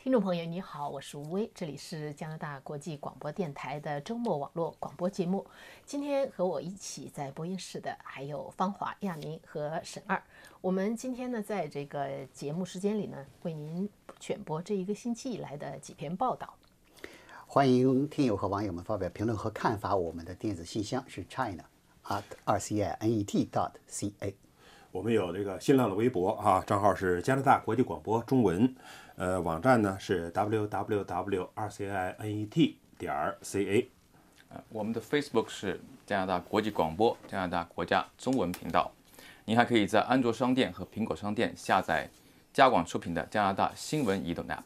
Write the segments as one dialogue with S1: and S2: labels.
S1: 听众朋友，你好，我是吴威，这里是加拿大国际广播电台的周末网络广播节目。今天和我一起在播音室的还有芳华、亚明和沈二。我们今天呢，在这个节目时间里呢，为您选播这一个星期以来的几篇报道。
S2: 欢迎听友和网友们发表评论和看法。我们的电子信箱是 china at r c i n e t dot c a。
S3: 我们有这个新浪的微博啊，账号是加拿大国际广播中文。呃，网站呢是 w w w 二 c i n e t 点儿 c a，
S4: 呃，我们的 Facebook 是加拿大国际广播加拿大国家中文频道。您还可以在安卓商店和苹果商店下载加广出品的加拿大新闻移动 App。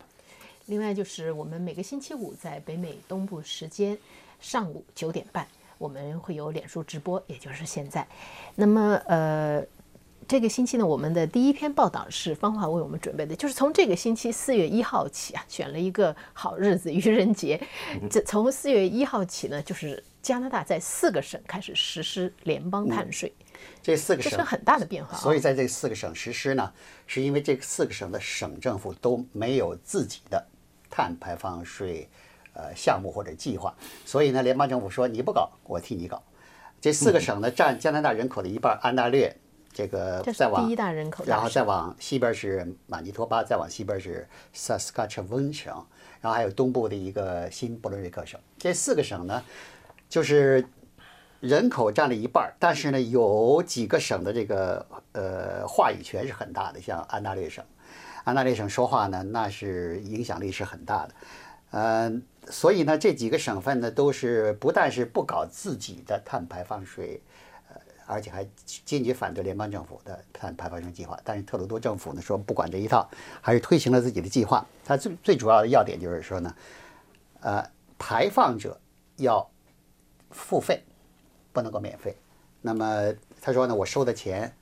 S1: 另外就是我们每个星期五在北美东部时间上午九点半，我们会有脸书直播，也就是现在。那么呃。这个星期呢，我们的第一篇报道是芳华为我们准备的，就是从这个星期四月一号起啊，选了一个好日子——愚人节。这从四月一号起呢，就是加拿大在四个省开始实施联邦碳税。
S2: 这四个省
S1: 这是很大的变化。
S2: 所以在这四个省实施呢，是因为这四个省的省政府都没有自己的碳排放税呃项目或者计划，所以呢，联邦政府说你不搞，我替你搞。这四个省呢，占加拿大人口的一半，安大略。这个再往
S1: 第一大人口，
S2: 然后再往西边是马尼托巴，再往西边是萨斯卡彻温省，然后还有东部的一个新布伦瑞克省。这四个省呢，就是人口占了一半，但是呢，有几个省的这个呃话语权是很大的，像安大略省，安大略省说话呢，那是影响力是很大的。嗯，所以呢，这几个省份呢，都是不但是不搞自己的碳排放税。而且还坚决反对联邦政府的碳排放税计划，但是特鲁多政府呢说不管这一套，还是推行了自己的计划。它最最主要的要点就是说呢，呃，排放者要付费，不能够免费。那么他说呢，我收的钱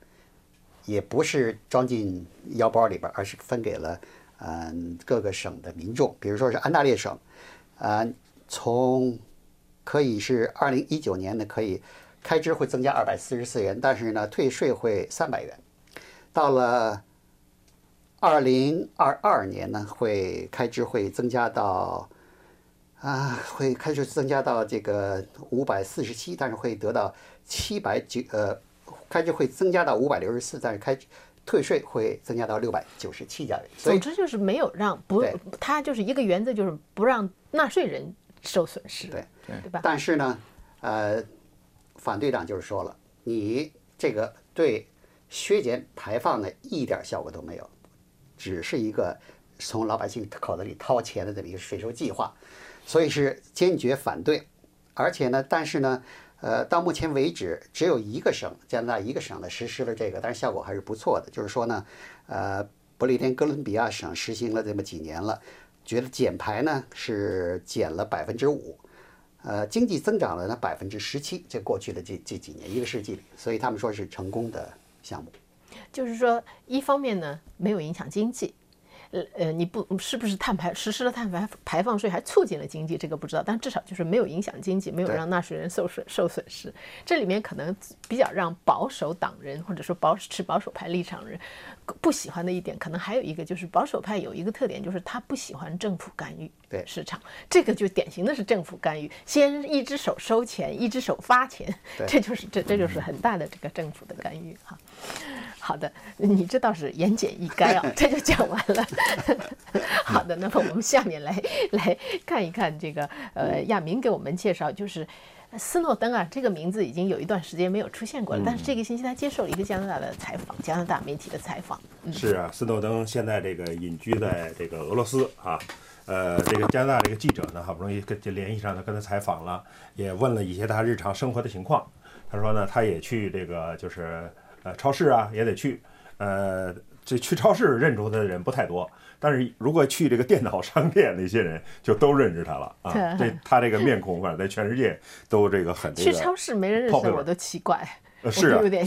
S2: 也不是装进腰包里边，而是分给了嗯各个省的民众。比如说是安大略省，啊，从可以是二零一九年呢可以。开支会增加二百四十四元，但是呢，退税会三百元。到了二零二二年呢，会开支会增加到啊，会开支增加到这个五百四十七，但是会得到七百九呃，开支会增加到五百六十四，但是开退税会增加到六百九十七家元。
S1: 总之就是没有让不，他就是一个原则，就是不让纳税人受损失，
S2: 对
S1: 对吧？
S2: 但是呢，呃。反对党就是说了，你这个对削减排放呢一点效果都没有，只是一个从老百姓口袋里掏钱的这么一个税收计划，所以是坚决反对。而且呢，但是呢，呃，到目前为止只有一个省，加拿大一个省呢实施了这个，但是效果还是不错的。就是说呢，呃，不列颠哥伦比亚省实行了这么几年了，觉得减排呢是减了百分之五。呃，经济增长了呢百分之十七，这过去的这这几年一个世纪里，所以他们说是成功的项目。
S1: 就是说，一方面呢没有影响经济，呃呃，你不是不是碳排实施了碳排排放税还促进了经济，这个不知道，但至少就是没有影响经济，没有让纳税人受损受损失。这里面可能比较让保守党人或者说保持保守派立场人。不喜欢的一点，可能还有一个就是保守派有一个特点，就是他不喜欢政府干预市场。这个就典型的是政府干预，先一只手收钱，一只手发钱，这就是这这就是很大的这个政府的干预哈。好的，你这倒是言简意赅啊，这就讲完了。好的，那么我们下面来 来看一看这个呃亚明给我们介绍就是。斯诺登啊，这个名字已经有一段时间没有出现过了。但是这个星期他接受了一个加拿大的采访，加拿大媒体的采访。
S3: 是啊，斯诺登现在这个隐居在这个俄罗斯啊，呃，这个加拿大这个记者呢，好不容易跟就联系上他，跟他采访了，也问了一些他日常生活的情况。他说呢，他也去这个就是呃超市啊，也得去，呃，这去超市认出他的人不太多。但是如果去这个电脑商店，那些人就都认识他了啊！这他这个面孔，反正在全世界都这个很。
S1: 去超市没人认识我都奇怪，
S3: 是啊，
S1: 有点。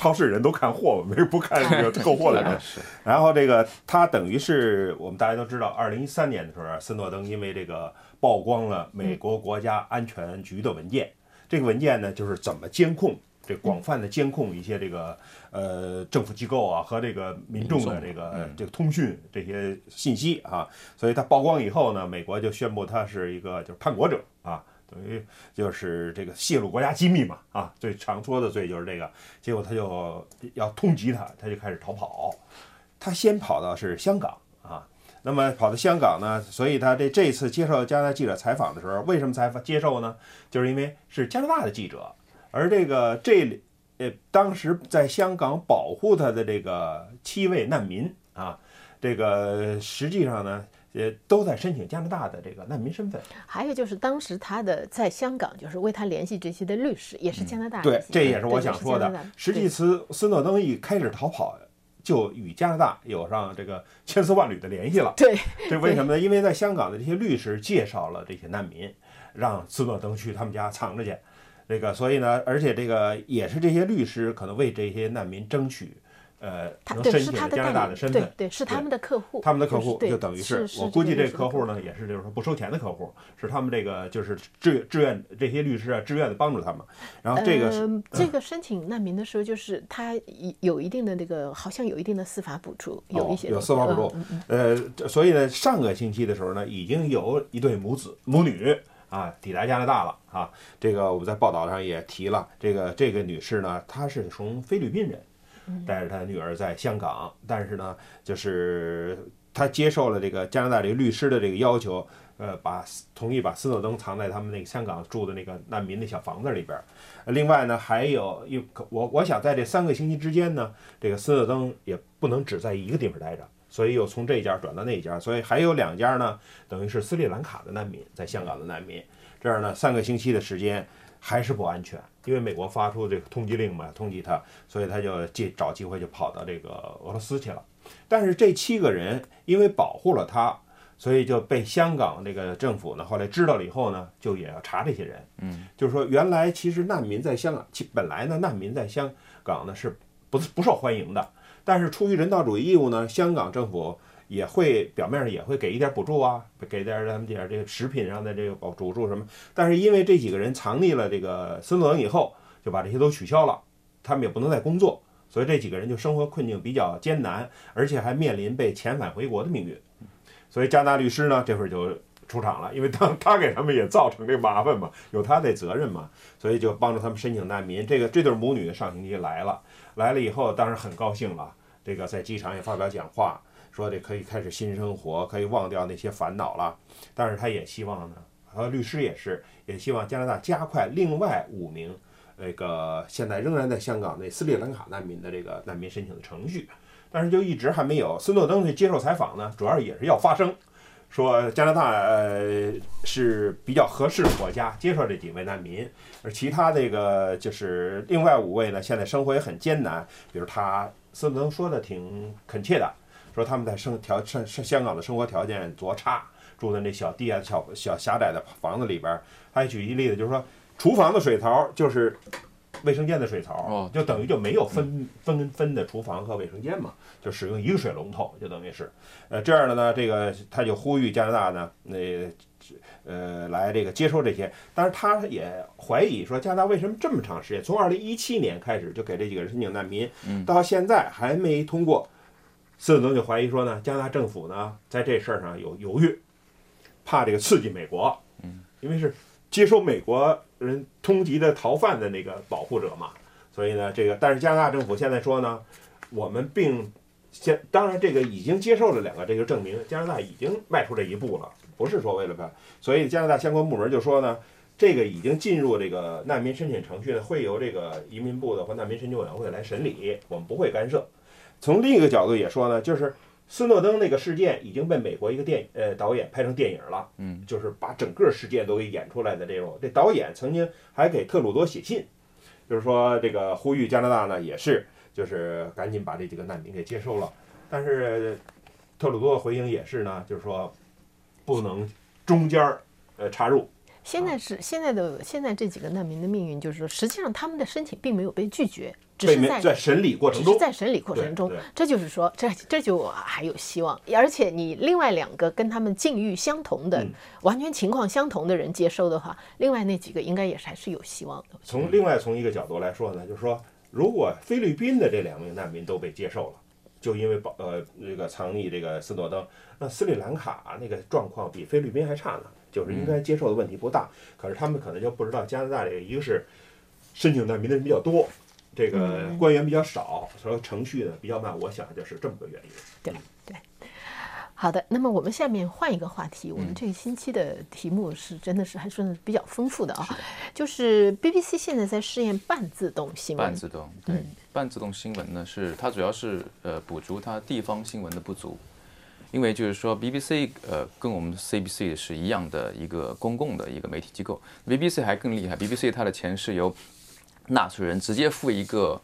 S3: 超市人都看货，没人不看这个购货的人。然后这个他等于是我们大家都知道，二零一三年的时候，斯诺登因为这个曝光了美国国家安全局的文件，这个文件呢就是怎么监控这广泛的监控一些这个呃政府机构啊和这个民众的这个
S4: 嗯
S3: 这个通讯这些信息啊，所以他曝光以后呢，美国就宣布他是一个就是叛国者啊。等于就是这个泄露国家机密嘛，啊，最常说的罪就是这个。结果他就要通缉他，他就开始逃跑。他先跑到是香港啊，那么跑到香港呢，所以他这这次接受加拿大记者采访的时候，为什么采访接受呢？就是因为是加拿大的记者，而这个这呃当时在香港保护他的这个七位难民啊，这个实际上呢，呃都在申请加拿大的这个难民身份。
S1: 还有就是当时他的在香港，就是为他联系这些的律师，也是加拿大
S3: 对，这也是我想说的。实际
S1: 对
S3: 斯斯诺登一开始逃跑，就与加拿大有上这个千丝万缕的联系了。
S1: 对
S3: 这为什么呢？因为在香港的这些律师介绍了这些难民，让斯诺登去他们家藏着去。这个，所以呢，而且这个也是这些律师可能为这些难民争取，呃，
S1: 他
S3: 申请
S1: 是他
S3: 拿大的身份。
S1: 对是他们的客户，
S3: 他们的客户
S1: 就
S3: 等于
S1: 是
S3: 我估计这客户呢，也是就是说不收钱的客户，是他们这个就是志志愿这些律师啊，志愿的帮助他们。然后这个
S1: 这个申请难民的时候，就是他有有一定的这个，好像有一定的司法补助，有一些
S3: 哦、有司法补助。呃，所以呢，上个星期的时候呢，已经有一对母子母女啊抵达加拿大了啊。这个我们在报道上也提了，这个这个女士呢，她是从菲律宾人，带着她的女儿在香港，但是呢，就是她接受了这个加拿大这个律师的这个要求。呃，把同意把斯诺登藏在他们那个香港住的那个难民的小房子里边儿。另外呢，还有一我我想在这三个星期之间呢，这个斯诺登也不能只在一个地方待着，所以又从这家转到那家，所以还有两家呢，等于是斯里兰卡的难民在香港的难民。这样呢，三个星期的时间还是不安全，因为美国发出这个通缉令嘛，通缉他，所以他就借找机会就跑到这个俄罗斯去了。但是这七个人因为保护了他。所以就被香港这个政府呢，后来知道了以后呢，就也要查这些人。
S4: 嗯，
S3: 就是说原来其实难民在香港，其本来呢难民在香港呢是不不受欢迎的，但是出于人道主义义务呢，香港政府也会表面上也会给一点补助啊，给点他们点这个食品上的这个补助什么。但是因为这几个人藏匿了这个孙诺登以后，就把这些都取消了，他们也不能再工作，所以这几个人就生活困境比较艰难，而且还面临被遣返回国的命运。所以加拿大律师呢，这会儿就出场了，因为当他给他们也造成这麻烦嘛，有他的责任嘛，所以就帮助他们申请难民。这个这对母女上星期来了，来了以后当然很高兴了，这个在机场也发表讲话，说这可以开始新生活，可以忘掉那些烦恼了。但是他也希望呢，和律师也是，也希望加拿大加快另外五名那个现在仍然在香港那斯里兰卡难民的这个难民申请的程序。但是就一直还没有。斯诺登去接受采访呢，主要也是要发声，说加拿大呃是比较合适的国家接受这几位难民，而其他这个就是另外五位呢，现在生活也很艰难。比如他斯诺登说的挺恳切的，说他们在生条香香港的生活条件多差，住在那小地下小小狭窄的房子里边。还举一例子，就是说厨房的水槽就是。卫生间的水槽，
S4: 哦。
S3: 就等于就没有分分分的厨房和卫生间嘛，就使用一个水龙头，就等于是，呃，这样的呢，这个他就呼吁加拿大呢，那呃来这个接收这些，但是他也怀疑说加拿大为什么这么长时间，从二零一七年开始就给这几个人申请难民，到现在还没通过，斯诺登就怀疑说呢，加拿大政府呢在这事儿上有犹豫，怕这个刺激美国，因为是接收美国人通缉的逃犯的那个保护者嘛，所以呢，这个但是加拿大政府现在说呢，我们并现当然这个已经接受了两个，这个证明加拿大已经迈出这一步了，不是说为了吧，所以加拿大相关部门就说呢，这个已经进入这个难民申请程序呢，会由这个移民部的或难民申请委员会来审理，我们不会干涉。从另一个角度也说呢，就是斯诺登那个事件已经被美国一个电呃导演拍成电影了，
S4: 嗯，
S3: 就是把整个事件都给演出来的这种。这导演曾经还给特鲁多写信，就是说这个呼吁加拿大呢也是就是赶紧把这几个难民给接收了。但是特鲁多的回应也是呢，就是说不能中间儿呃插入，
S1: 现在是现在的现在这几个难民的命运，就是说，实际上他们的申请并没有被拒绝，只是在
S3: 在审理过程中，
S1: 只是在审理过程中这就是说，这这就还有希望。而且你另外两个跟他们境遇相同的、完全情况相同的人接收的话，另外那几个应该也是还是有希望的。
S3: 从另外从一个角度来说呢，就是说，如果菲律宾的这两名难民都被接受了，就因为保呃这个藏匿这个斯诺登，那斯里兰卡那个状况比菲律宾还差呢，就是应该接受的问题不大，可是他们可能就不知道加拿大这个一个是申请难民的人比较多，这个官员比较少，所以程序呢比较慢，我想就是这么个原因。
S1: 对对。好的，那么我们下面换一个话题。我们这个星期的题目是真的是还算是比较丰富的啊，就是 BBC 现在在试验半自动新闻。
S4: 半自动，对，半自动新闻呢是它主要是呃补足它地方新闻的不足，因为就是说 BBC 呃跟我们 CBC 是一样的一个公共的一个媒体机构，BBC 还更厉害，BBC 它的钱是由纳税人直接付一个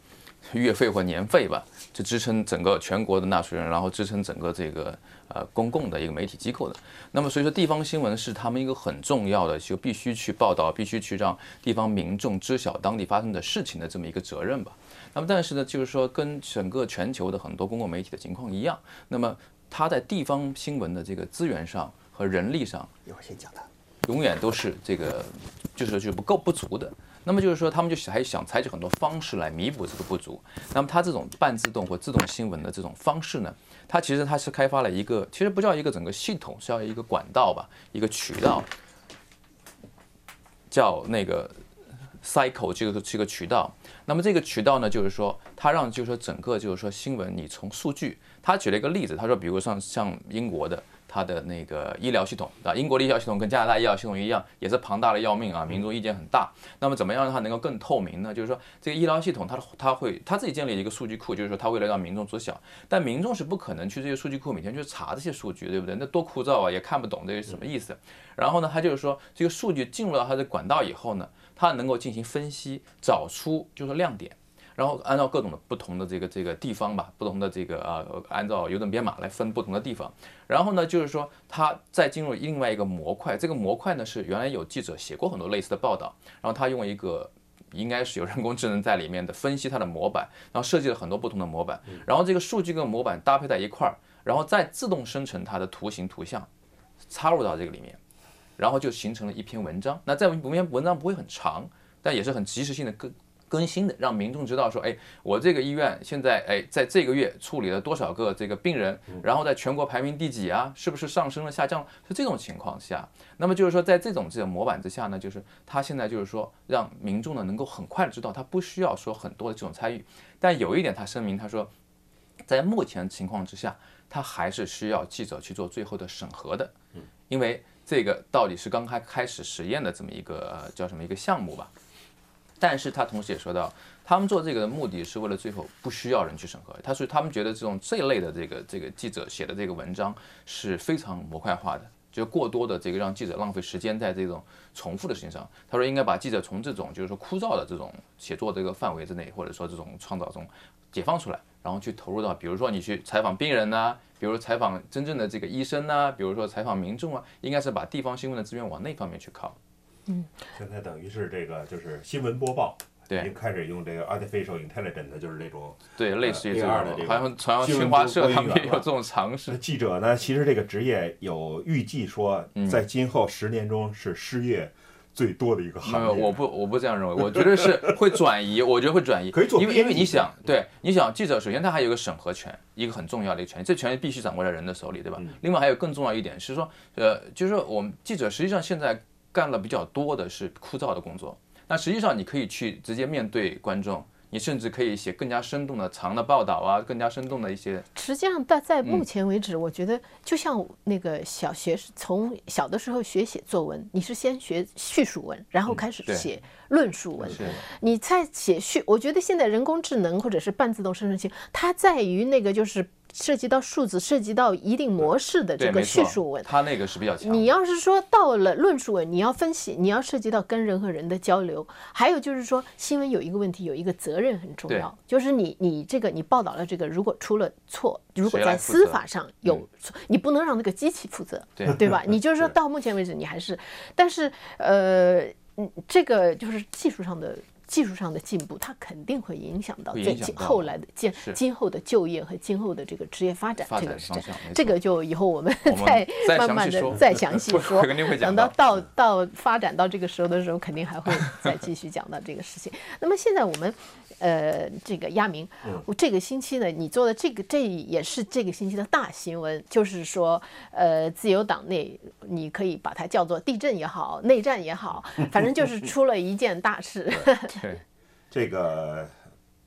S4: 月费或年费吧，就支撑整个全国的纳税人，然后支撑整个这个呃公共的一个媒体机构的。那么所以说地方新闻是他们一个很重要的，就必须去报道，必须去让地方民众知晓当地发生的事情的这么一个责任吧。那么但是呢，就是说跟整个全球的很多公共媒体的情况一样，那么它在地方新闻的这个资源上和人力上，
S2: 一会儿先讲它。
S4: 永远都是这个，就是就是不够不足的。那么就是说，他们就还想采取很多方式来弥补这个不足。那么它这种半自动或自动新闻的这种方式呢，它其实它是开发了一个，其实不叫一个整个系统，是叫一个管道吧，一个渠道，叫那个 cycle 这个这个渠道。那么这个渠道呢，就是说它让就是说整个就是说新闻，你从数据，他举了一个例子，他说，比如像像英国的。它的那个医疗系统啊，英国的医疗系统跟加拿大医疗系统一样，也是庞大的要命啊，民众意见很大。那么怎么样让它能够更透明呢？就是说这个医疗系统，它它会它自己建立一个数据库，就是说它为了让民众知晓，但民众是不可能去这些数据库每天去查这些数据，对不对？那多枯燥啊，也看不懂这是什么意思。然后呢，它就是说这个数据进入到它的管道以后呢，它能够进行分析，找出就是亮点。然后按照各种的不同的这个这个地方吧，不同的这个呃，按照邮政编码来分不同的地方。然后呢，就是说它再进入另外一个模块，这个模块呢是原来有记者写过很多类似的报道，然后他用一个应该是有人工智能在里面的分析它的模板，然后设计了很多不同的模板，然后这个数据跟模板搭配在一块儿，然后再自动生成它的图形图像，插入到这个里面，然后就形成了一篇文章。那这篇文章不会很长，但也是很及时性的更。更新的，让民众知道说，哎，我这个医院现在，哎，在这个月处理了多少个这个病人，然后在全国排名第几啊？是不是上升了、下降了？是这种情况下，那么就是说，在这种这个模板之下呢，就是他现在就是说，让民众呢能够很快的知道，他不需要说很多的这种参与。但有一点，他声明他说，在目前情况之下，他还是需要记者去做最后的审核的，因为这个到底是刚开开始实验的这么一个叫什么一个项目吧。但是他同时也说到，他们做这个的目的是为了最后不需要人去审核。他说他们觉得这种这一类的这个这个记者写的这个文章是非常模块化的，就过多的这个让记者浪费时间在这种重复的事情上。他说应该把记者从这种就是说枯燥的这种写作这个范围之内，或者说这种创造中解放出来，然后去投入到比如说你去采访病人呐，比如采访真正的这个医生呐，比如说采访民众啊，应该是把地方新闻的资源往那方面去靠。
S1: 嗯，
S3: 现在等于是这个就是新闻播报，
S4: 对，
S3: 已经开始用这个 artificial intelligence，就是这种
S4: 对类似于这
S3: 样的这
S4: 个，好像好像新华社他们也有这种尝试。
S3: 记者呢，其实这个职业有预计说，
S4: 嗯
S3: 在今后十年中是失业最多的一个
S4: 没有，
S3: 行业。
S4: 我不我不这样认为，我觉得是 会转移，我觉得会转移，
S3: 可以做
S4: 因为因为你想，对，你想记者首先他还有一个审核权，一个很重要的一个权利，这权利必须掌握在人的手里，对吧？
S3: 嗯
S4: 另外还有更重要一点是说，呃，就是说我们记者实际上现在干了比较多的是枯燥的工作，那实际上你可以去直接面对观众。你甚至可以写更加生动的长的报道啊，更加生动的一些
S1: 实际上，但在
S4: 嗯
S1: 目前为止，我觉得就像那个小学从小的时候学写作文，你是先学叙述文，然后开始写论述文。你在写叙，我觉得现在人工智能或者是半自动生成器，它在于那个就是涉及到数字、涉及到一定模式的，这个叙述文。
S4: 它那个是比较强。
S1: 你要是说到了论述文，你要分析，你要涉及到跟人和人的交流，还有就是说新闻有一个问题，有一个责任很重要，就是你你这个你报道了这个，如果出了错，如果在司法上有错，你不能让那个机器负责，
S4: 对
S1: 对吧？你就是说到目前为止，你还是，但是呃，嗯，这个就是技术上的技术上的进步，它肯定会影响到
S4: 会
S1: 在今
S4: 影响到
S1: 后来的今今后的就业和今后的这个职业发展，
S4: 发展
S1: 这个是这
S4: 方向
S1: 这个就以后我们再
S4: 再
S1: 慢慢的再详细说，
S4: 肯定会讲
S1: 等到
S4: 到
S1: 到到发展到这个时候的时候，肯定还会 再继续讲到这个事情。那么现在我们呃这个亚明，我这个星期呢，你做的这个这也是这个星期的大新闻，就是说呃自由党内你可以把它叫做地震也好，内战也好，反正就是出了一件大事。
S4: 对，
S3: 这个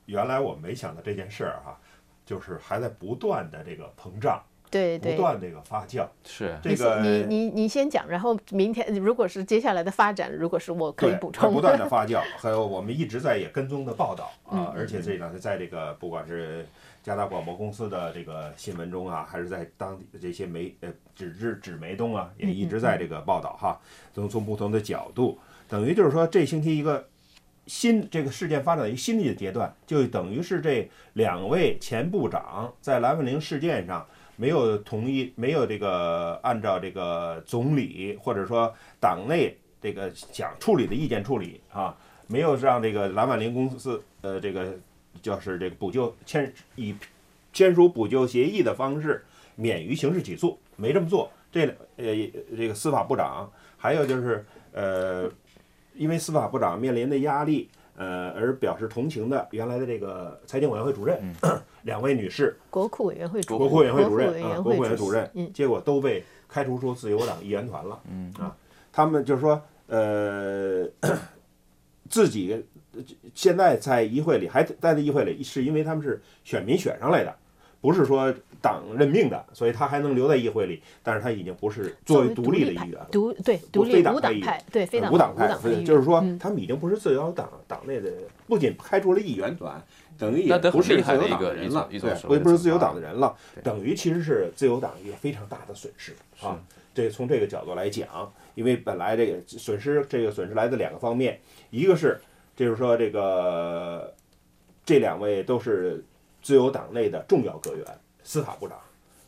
S3: 原来我没想到这件事儿哈，就是还在不断的这个膨胀，不
S1: 对对。
S3: 断这个发酵。
S4: 是
S3: 这个
S1: 你你你先讲，然后明天如果是接下来的发展，如果是我可以，补充。
S3: 不断的 发酵，还有我们一直在也跟踪的报道
S1: 嗯
S3: 啊，而且这个在这个不管是加拿大广播公司的这个新闻中啊，还是在当地的这些媒呃纸质纸媒中啊，也一直在这个报道哈，从从不同的角度，等于就是说这星期一个。新这个事件发展到一个新的阶段，就等于是这两位前部长在蓝文玲事件上没有同意，没有这个按照这个总理或者说党内这个想处理的意见处理啊，没有让这个蓝婉玲公司呃这个就是这个补救签以签署补救协议的方式免于刑事起诉，没这么做。这呃这个司法部长还有就是呃，因为司法部长面临的压力。呃，而表示同情的原来的这个财经委员会主任、两位女士，
S1: 国库委员会主
S3: 国库委员会主任啊，国库委员
S1: 员会主
S3: 主任，
S1: 嗯
S3: 结果都被开除出自由党议员团了。嗯啊，他们就是说，呃，自己呃现在在议会里还待在议会里，是因为他们是选民选上来的，不是说党任命的，所以他还能留在议会里，但是他已经不是作为独立的议员了。
S1: 独对独立
S3: 党派
S1: 对非党
S3: 无党派就是说
S1: 嗯
S3: 他们已经不是自由党党内的，不仅开除了议员团，等于也不是自由党
S4: 一个一种
S3: 人了，对不
S4: 谓的惩
S3: 不是自由党的人了，等于其实是自由党一个非常大的损失啊。这从这个角度来讲，因为本来这个损失，这个损失来自两个方面，一个是就是说这个这两位都是自由党内的重要阁员，司法部长、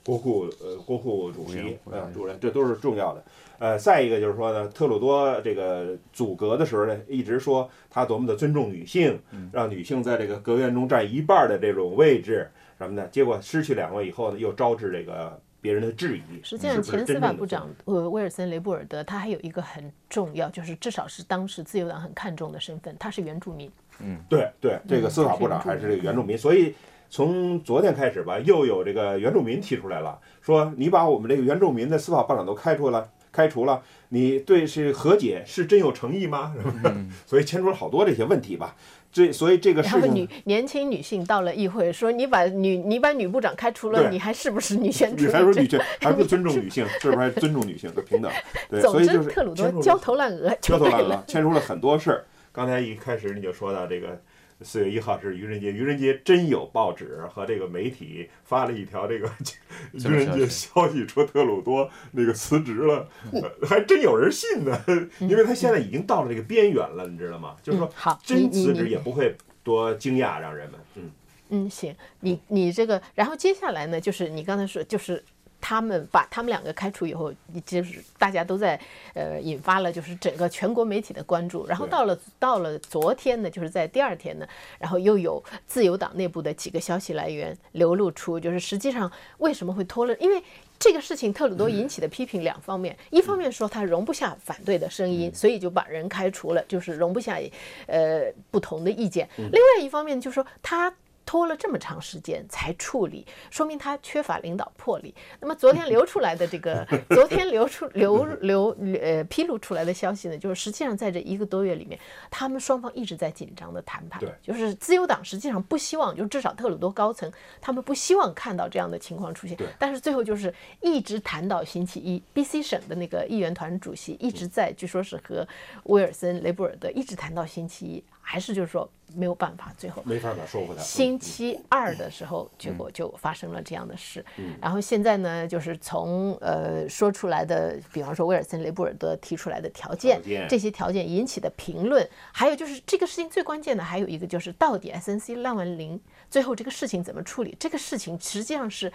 S3: 国库呃国库主席呃主任，这都是重要的。呃，再一个就是说呢，特鲁多这个组阁的时候呢，一直说他多么的尊重女性，让女性在这个阁员中占一半的这种位置什么的。结果失去两位以后呢，又招致这个别人的质疑。
S1: 实际上，前司法部长呃威尔森·雷布尔德，他还有一个很重要，就是至少是当时自由党很看重的身份，他是原住民。
S3: 嗯对对，这个
S1: 嗯
S3: 司法部长还是这个原住民，所以从昨天开始吧，又有这个原住民提出来了，说你把我们这个原住民的司法部长都开除了，开除了，你对是和解是真有诚意吗？是不是？所以牵出了好多这些问题吧。这所以这个事
S1: 然后女，年轻女性到了议会，说你把女你把女部长开除了，你还是不是女权主义
S3: 你还说
S1: 者？
S3: 女权，还不尊重女性，是不是还尊重女性的平等？对，
S1: 总之，
S3: 所以就是
S1: 特鲁多焦头烂额
S3: 焦头烂额。牵出了很多事儿。刚才一开始你就说到这个四月一号是愚人节，愚人节真有报纸和这个媒体发了一条这个 愚人节消息，说特鲁多那个辞职了，呃还真有人信呢，因为他现在已经到了这个边缘了，你知道吗？就是说真辞职也不会多惊讶让人们，嗯。
S1: 嗯，行，你你这个，然后接下来呢，就是你刚才说，就是他们把他们两个开除以后，你就是大家都在呃引发了就是整个全国媒体的关注，然后到了到了昨天呢，就是在第二天呢，然后又有自由党内部的几个消息来源流露出，就是实际上为什么会拖了，因为。这个事情，特鲁多引起的批评两方面，一方面说他容不下反对。的声音，所以就把人开除了，就是容不下呃不同的意见；另外一方面就是说他。拖了这么长时间才处理，说明他缺乏领导魄力。那么昨天流出来的这个，昨天流出流流呃披露出来的消息呢，就是实际上在这一个多月里面，他们双方一直在紧张的谈判
S3: 对。
S1: 就是自由党实际上不希望，就至少特鲁多高层他们不希望看到这样的情况出现
S3: 对。
S1: 但是最后就是一直谈到星期一，BC 省的那个议员团主席一直在，据说是和威尔森·雷布尔德一直谈到星期一，还是就是说没有办法，最后
S3: 没办法说回来。
S1: 星期二的时候，结果就发生了这样的事。然后现在呢，就是从呃说出来的，比方说威尔森·雷布尔德提出来的条件这些条件引起的评论，还有就是这个事情最关键的还有一个就是到底 SNC 烂完零最后这个事情怎么处理？这个事情实际上是。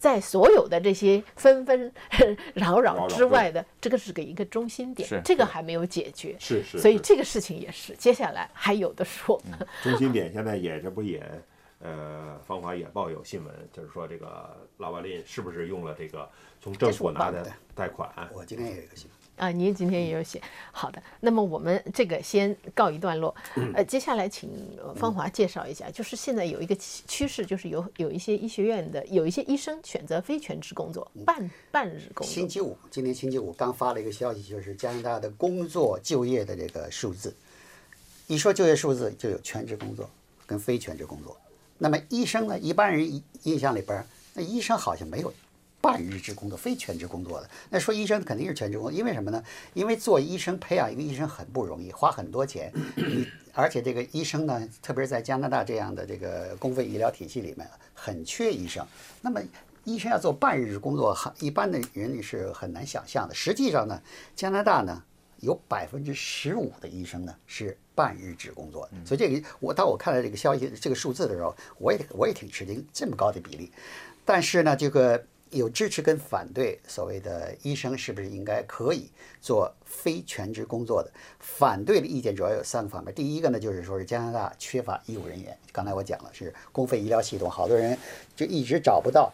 S1: 在所有的这些纷纷 扰扰
S3: 扰
S1: 之外的，这个是给一个中心点，这个还没有解决。
S3: 是是，
S1: 所以这个事情也是，接下来还有的说。
S3: 中心点现在也这不也，呃，《方法也报》有新闻，就是说这个拉瓦林是不是用了这个从政府拿的贷款？
S2: 我今天也有一个新闻。
S1: 啊，您今天也有写，好的。那么我们这个先告一段落，呃，接下来请呃芳华介绍一下，就是现在有一个趋趋势，就是有有一些医学院的有一些医生选择非全职工作，半半日工作。
S2: 星期五，今天星期五刚发了一个消息，就是加拿大的工作就业的这个数字。一说就业数字，就有全职工作跟非全职工作。那么医生呢？一般人印印象里边，那医生好像没有半日制工作、非全职工作的。那说医生肯定是全职工作，因为什么呢？因为做医生培养一个医生很不容易，花很多钱。你而且这个医生呢，特别是在加拿大这样的这个公费医疗体系里面，很缺医生。那么医生要做半日制工作，很一般的人是很难想象的。实际上呢，加拿大呢有百分之十五的医生呢是半日制工作的，所以这个我当我看到这个消息这个数字的时候，我也我也挺吃惊，这么高的比例。但是呢，这个有支持跟反对，所谓的医生是不是应该可以做非全职工作的？反对的意见主要有三个方面。第一个呢，就是说是加拿大缺乏医务人员，刚才我讲了是公费医疗系统，好多人就一直找不到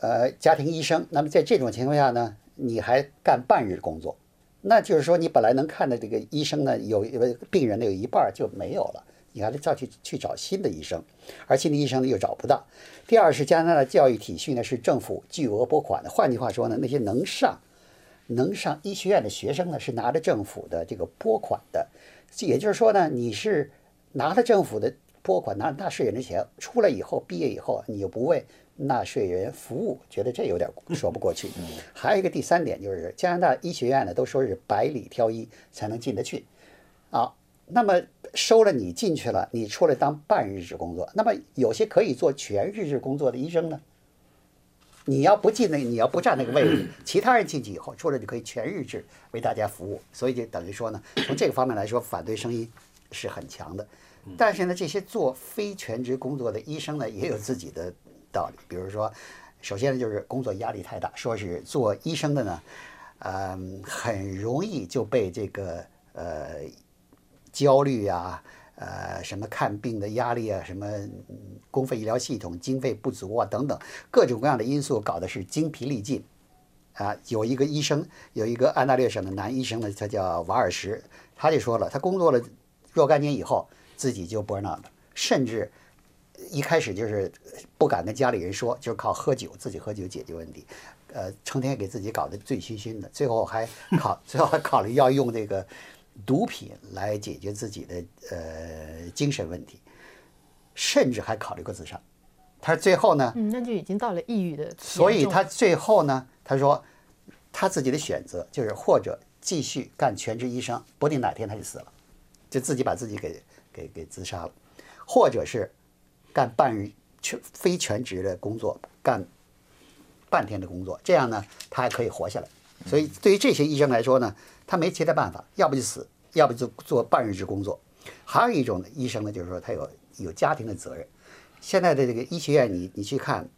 S2: 呃家庭医生。那么在这种情况下呢，你还干半日工作，那就是说你本来能看的这个医生呢，有有病人的有一半就没有了，你还得再去去找新的医生，而新的医生呢又找不到。第二是加拿大的教育体系呢是政府巨额拨款的，换句话说呢，那些能上能上医学院的学生呢是拿着政府的这个拨款的，也就是说呢，你是拿了政府的拨款，拿了纳税人的钱，出来以后毕业以后，你又不为纳税人服务，觉得这有点说不过去。还有一个第三点就是加拿大医学院呢都说是百里挑一才能进得去，啊，那么收了你进去了，你出来当半日制工作，那么有些可以做全日制工作的医生呢？你要不进那，你要不占那个位置，其他人进去以后出来就可以全日制为大家服务，所以就等于说呢，从这个方面来说，反对声音是很强的。但是呢，这些做非全职工作的医生呢，也有自己的道理。比如说，首先呢，就是工作压力太大，说是做医生的呢，嗯，很容易就被这个呃焦虑啊，呃什么看病的压力啊，什么公费医疗系统经费不足啊等等各种各样的因素，搞得是精疲力尽。啊，有一个医生，有一个安大略省的男医生呢，他叫瓦尔什，他就说了，他工作了若干年以后，自己就 burn out 了，甚至一开始就是不敢跟家里人说，就是靠喝酒，自己喝酒解决问题，呃，成天给自己搞得醉醺醺的，最后还考，最后还考虑要用这个毒品来解决自己的呃精神问题，甚至还考虑过自杀。他最后呢，
S1: 嗯，那就已经到了抑郁的。
S2: 所以他最后呢，他说他自己的选择就是或者继续干全职医生，不定哪天他就死了，就自己把自己给给给自杀了，或者是干半日全非全职的工作，干半天的工作，这样呢他还可以活下来。所以对于这些医生来说呢，他没其他办法，要不就死，要不就做半日制工作。还有一种医生呢，就是说他有有家庭的责任。现在的这个医学院，你你去看，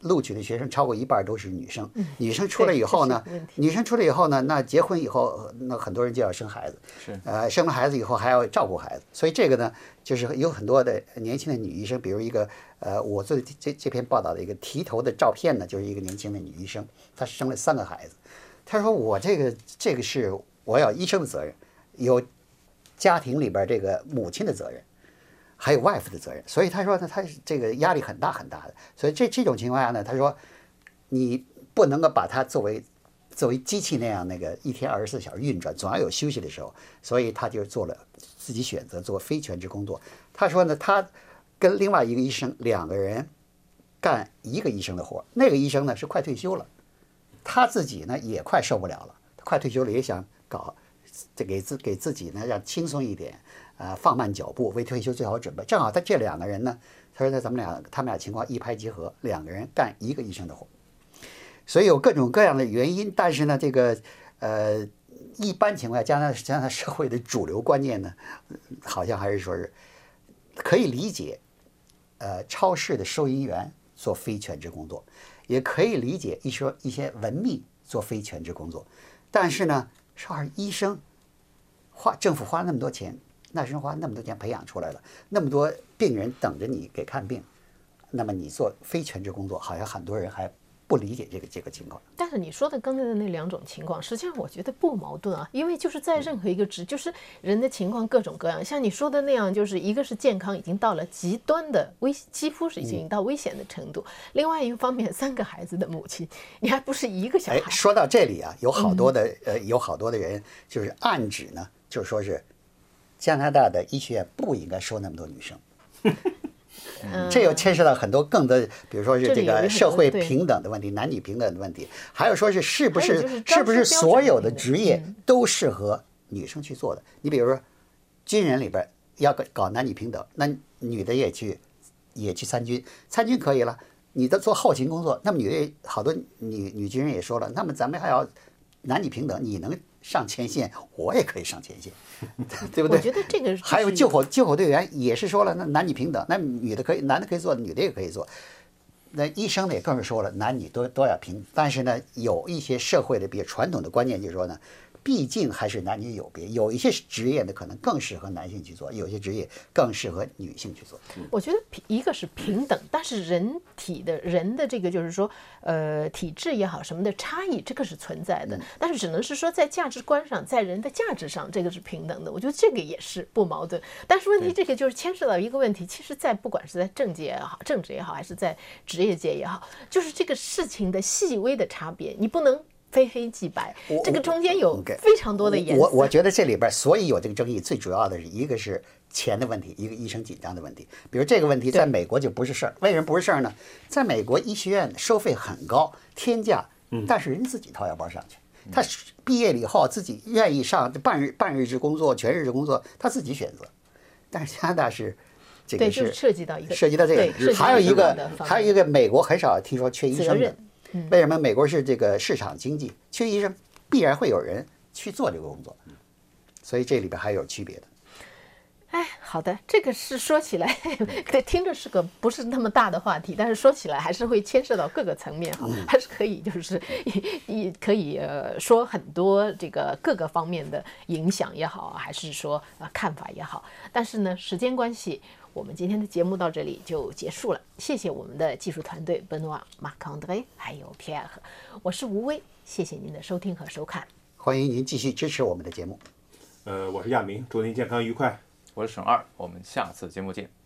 S2: 录取的学生超过一半都是女生。女生出来以后呢女生出来以后呢，那结婚以后，呃那很多人就要生孩子。
S4: 是
S2: 呃，生了孩子以后还要照顾孩子，所以这个呢，就是有很多的年轻的女医生，比如一个呃，我做的这这这篇报道的一个提头的照片呢，就是一个年轻的女医生，她生了三个孩子。她说我这个这个是我要医生的责任，有家庭里边这个母亲的责任。还有外父的责任，所以他说呢，他这个压力很大很大的，所以这这种情况下呢，他说你不能够把它作为作为机器那样那个一天二十四小时运转，总要有休息的时候，所以他就做了自己选择做非全职工作。他说呢，他跟另外一个医生两个人干一个医生的活，那个医生呢是快退休了，他自己呢也快受不了了，快退休了也想搞这给自给自己呢让轻松一点。呃，放慢脚步，为退休做好准备。正好他这两个人呢，他说呢，咱们俩他们俩情况一拍即合，两个人干一个医生的活，所以有各种各样的原因。但是呢，这个呃，一般情况下，加拿大加拿大社会的主流观念呢，好像还是说是可以理解。呃，超市的收银员做非全职工作，也可以理解一说一些文秘做非全职工作，但是呢，少儿医生花政府花那么多钱，那时候花那么多钱培养出来了，那么多病人等着你给看病，那么你做非全职工作，好像很多人还不理解这个这个情况。
S1: 但是你说的刚才的那两种情况，实际上我觉得不矛盾啊，因为就是在任何一个职，就是人的情况各种各样。像你说的那样，就是一个是健康已经到了极端的危，几乎是已经到危险的程度；另外一个方面，三个孩子的母亲，你还不是一个小
S2: 哎，
S1: 孩。
S2: 说到这里啊，有好多的、呃，有好多的人就是暗指呢，就是说是加拿大的医学院不应该收那么多女生。这又牵涉到很多更多，比如说是这个社会平等的问题、男女平等的问题，还有说是是不是
S1: 是
S2: 不是所有的职业都适合女生去做的？你比如说军人里边要搞搞男女平等，那女的也去也去参军，参军可以了，你的做后勤工作，那么女的好多女女军人也说了，那么咱们还要男女平等，你能上前线，我也可以上前线，对不对？
S1: 我觉得这个
S2: 还有救火救火队员也是说了，那男女平等，那女的可以，男的可以做，女的也可以做。那医生呢也更是说了，男女都都要平。但是呢，有一些社会的比较传统的观念就是说呢，毕竟还是男女有别，有一些职业呢可能更适合男性去做，有些职业更适合女性去做。
S1: 我觉得平一个是平等，但是人体的人的这个就是说，呃，体质也好什么的差异，这个是存在的。但是只能是说在价值观上，在人的价值上，这个是平等的。我觉得这个也是不矛盾。但是问题这个就是牵涉到一个问题，其实，在不管是在政界也好，政治也好，还是在职业界也好，就是这个事情的细微的差别，你不能非黑即白，这个中间有非常多的颜色。
S2: 我我觉得这里边所以有这个争议，最主要的是一个是钱的问题，一个医生紧张的问题。比如这个问题在美国就不是事儿，为什么不是事儿呢？在美国医学院收费很高，天价，但是人自己掏腰包上去。他毕业了以后自己愿意上半日半日制工作、全日制工作，他自己选择。但是加拿大是这，个
S1: 是涉及到一个
S2: 涉及到这个，还有一个还有一个美国很少听说缺医生的为什么美国是这个市场经济，缺医生必然会有人去做这个工作，所以这里边还有区别的。
S1: 哎，好的，这个是说起来，对，听着是个不是那么大的话题，但是说起来还是会牵涉到各个层面哈，还是可以就是 一可以呃说很多这个各个方面的影响也好，还是说呃看法也好，但是呢，时间关系。我们今天的节目到这里就结束了，谢谢我们的技术团队 Benoit、马康德雷还有 Pierre，我是吴威，谢谢您的收听和收看。
S2: 欢迎您继续支持我们的节目。
S3: 呃，我是亚明，祝您健康愉快。
S4: 我是沈二，我们下次节目见。